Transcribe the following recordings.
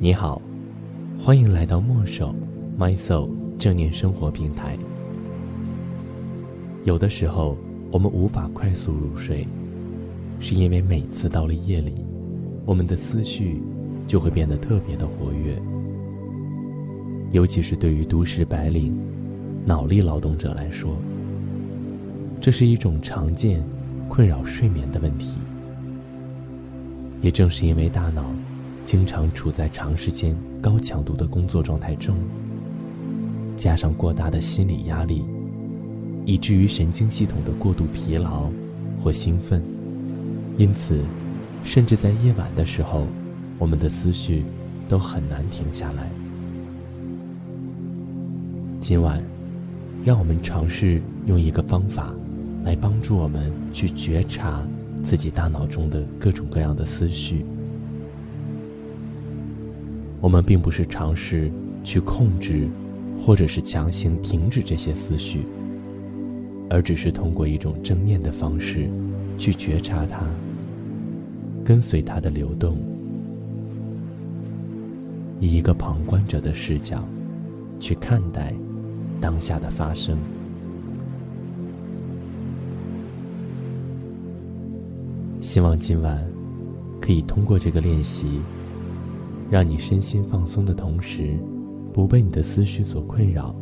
你好，欢迎来到墨手 My Soul 正念生活平台。有的时候，我们无法快速入睡，是因为每次到了夜里，我们的思绪就会变得特别的活跃。尤其是对于都市白领、脑力劳动者来说，这是一种常见困扰睡眠的问题。也正是因为大脑。经常处在长时间高强度的工作状态中，加上过大的心理压力，以至于神经系统的过度疲劳或兴奋，因此，甚至在夜晚的时候，我们的思绪都很难停下来。今晚，让我们尝试用一个方法，来帮助我们去觉察自己大脑中的各种各样的思绪。我们并不是尝试去控制，或者是强行停止这些思绪，而只是通过一种正念的方式，去觉察它，跟随它的流动，以一个旁观者的视角，去看待当下的发生。希望今晚可以通过这个练习。让你身心放松的同时，不被你的思绪所困扰，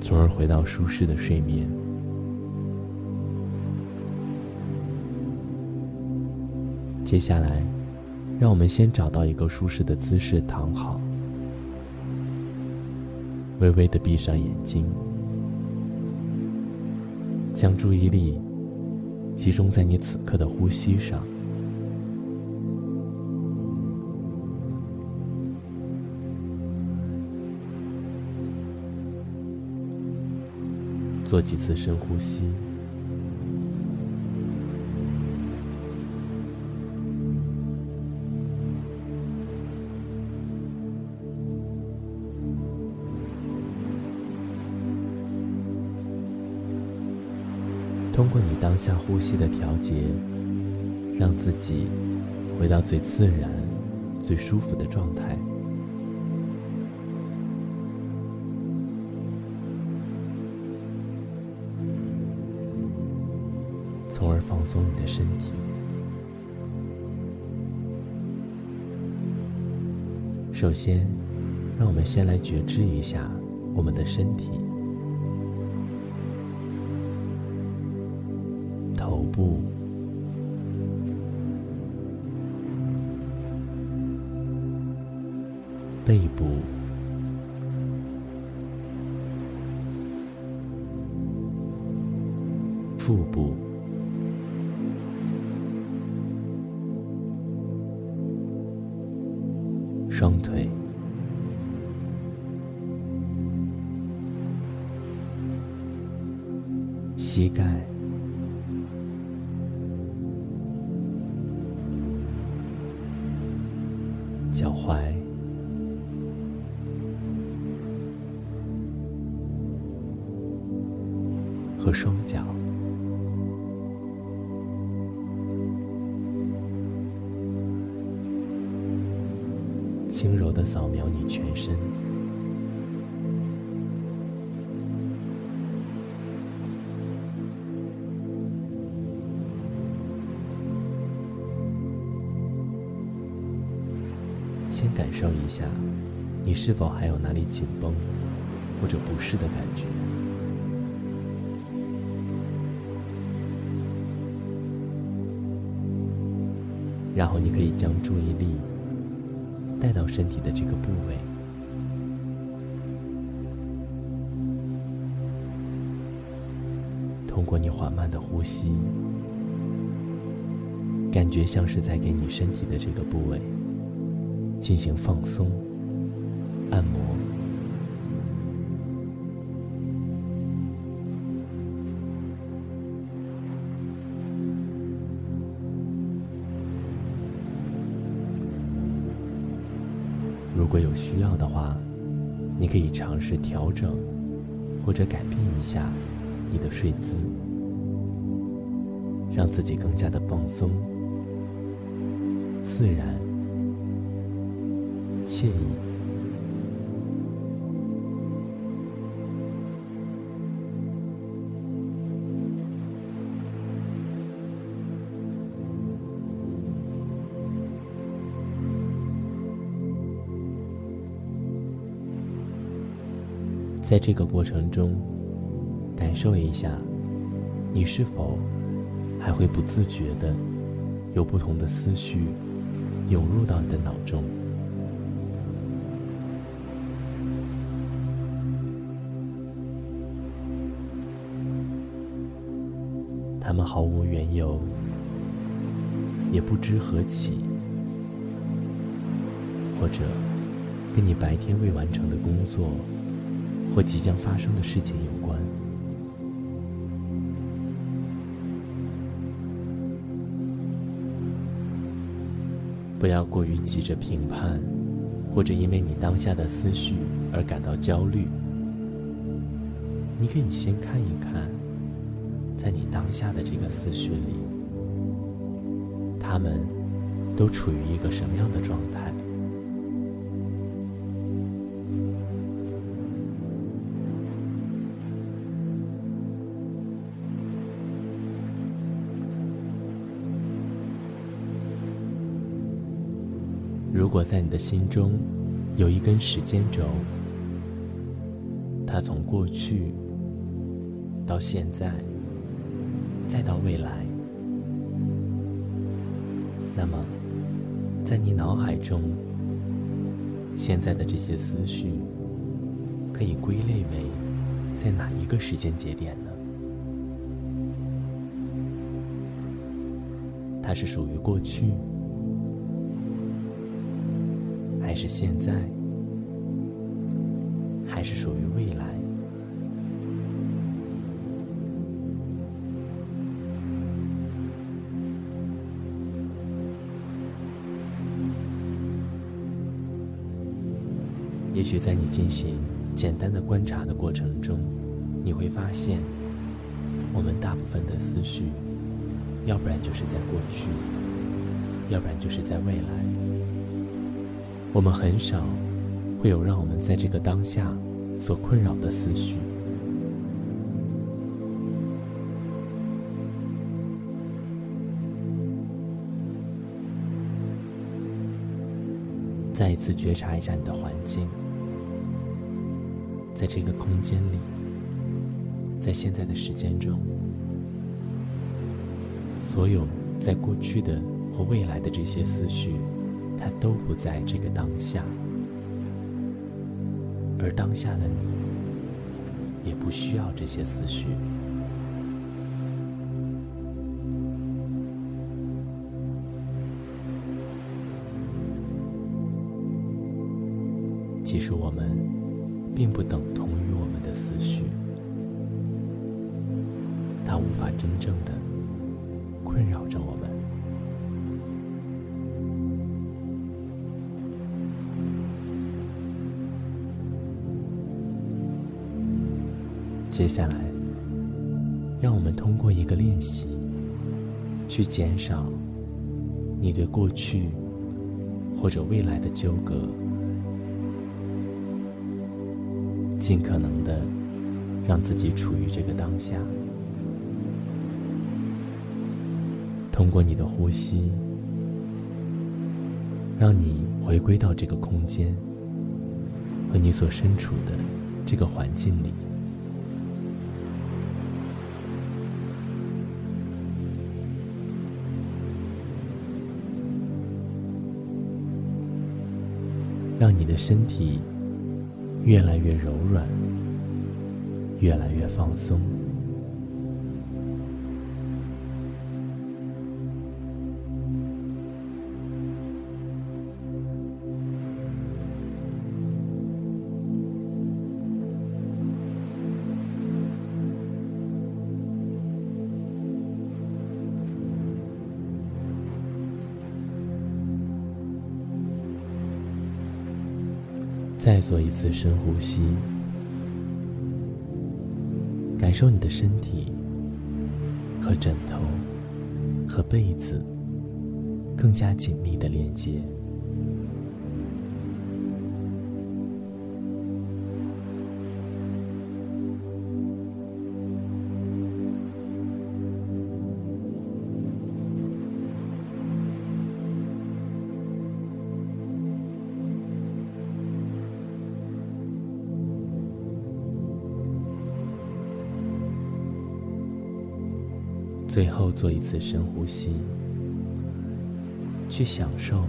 从而回到舒适的睡眠。接下来，让我们先找到一个舒适的姿势躺好，微微的闭上眼睛，将注意力集中在你此刻的呼吸上。做几次深呼吸，通过你当下呼吸的调节，让自己回到最自然、最舒服的状态。从而放松你的身体。首先，让我们先来觉知一下我们的身体：头部、背部、腹部。膝盖、脚踝、和双脚。轻柔的扫描你全身，先感受一下，你是否还有哪里紧绷或者不适的感觉？然后你可以将注意力。带到身体的这个部位，通过你缓慢的呼吸，感觉像是在给你身体的这个部位进行放松、按摩。如果有需要的话，你可以尝试调整或者改变一下你的睡姿，让自己更加的放松、自然、惬意。在这个过程中，感受一下，你是否还会不自觉的有不同的思绪涌入到你的脑中？他们毫无缘由，也不知何起，或者跟你白天未完成的工作。或即将发生的事情有关，不要过于急着评判，或者因为你当下的思绪而感到焦虑。你可以先看一看，在你当下的这个思绪里，他们都处于一个什么样的状态。如果在你的心中有一根时间轴，它从过去到现在，再到未来，那么在你脑海中，现在的这些思绪可以归类为在哪一个时间节点呢？它是属于过去。还是现在，还是属于未来？许在你进行简单的观察的过程中，你会发现，我们大部分的思绪，要不然就是在过去，要不然就是在未来。我们很少会有让我们在这个当下所困扰的思绪。再一次觉察一下你的环境，在这个空间里，在现在的时间中，所有在过去的或未来的这些思绪。它都不在这个当下，而当下的你也不需要这些思绪。接下来，让我们通过一个练习，去减少你对过去或者未来的纠葛，尽可能的让自己处于这个当下。通过你的呼吸，让你回归到这个空间和你所身处的这个环境里。让你的身体越来越柔软，越来越放松。再做一次深呼吸，感受你的身体和枕头和被子更加紧密的连接。后做一次深呼吸，去享受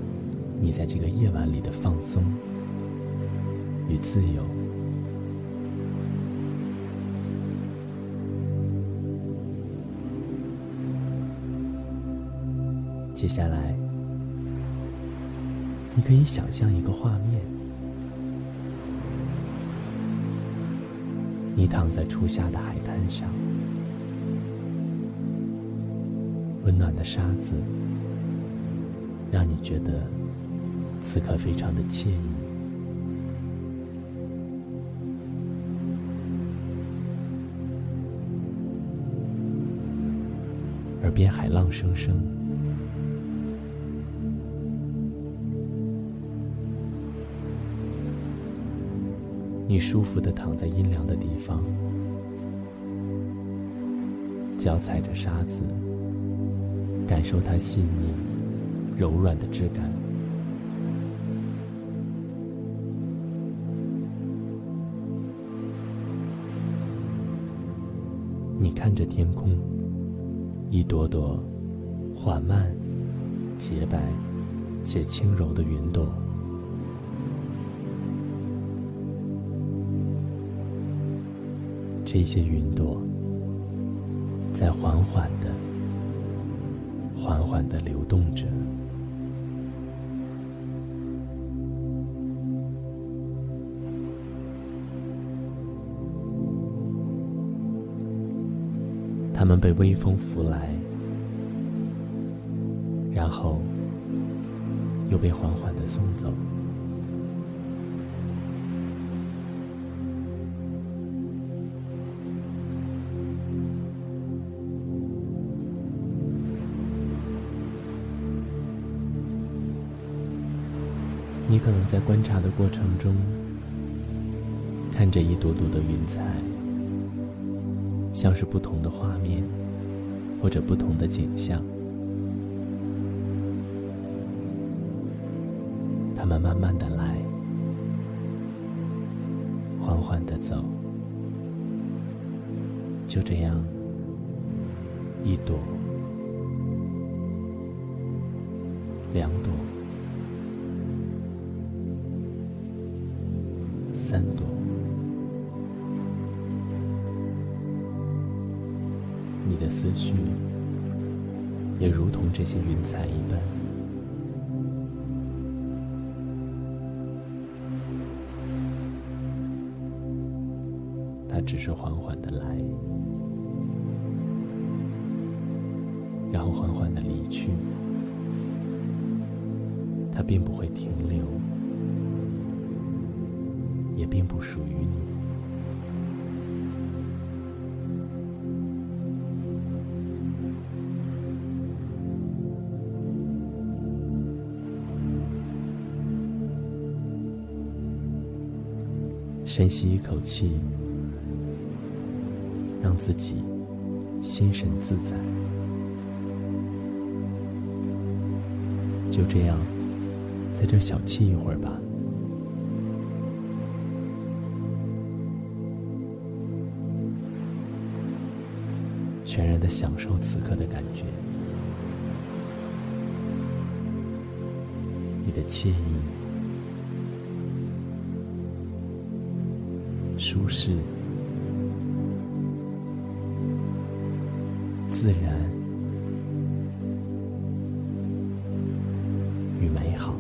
你在这个夜晚里的放松与自由。接下来，你可以想象一个画面：你躺在初夏的海温暖的沙子让你觉得此刻非常的惬意。耳边海浪声声。你舒服的躺在阴凉的地方，脚踩着沙子，感受它细腻、柔软的质感。你看着天空，一朵朵缓慢、洁白且轻柔的云朵。这些云朵在缓缓的、缓缓的流动着，它们被微风拂来，然后又被缓缓的送走。你可能在观察的过程中，看着一朵朵的云彩，像是不同的画面，或者不同的景象。它们慢慢的来，缓缓的走，就这样，一朵，两朵。思绪也如同这些云彩一般，它只是缓缓的来，然后缓缓的离去，它并不会停留。也并不属于你。深吸一口气，让自己心神自在。就这样，在这小憩一会儿吧。全然的享受此刻的感觉，你的惬意、舒适、自然与美好，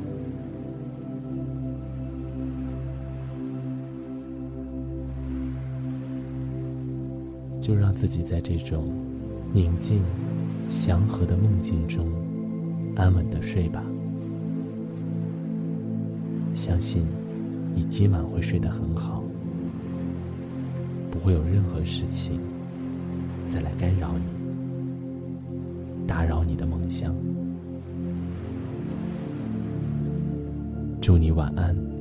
就让自己在这种。宁静、祥和的梦境中，安稳的睡吧。相信你今晚会睡得很好，会有任何事情再来干扰你、打扰你的梦想。祝你晚安。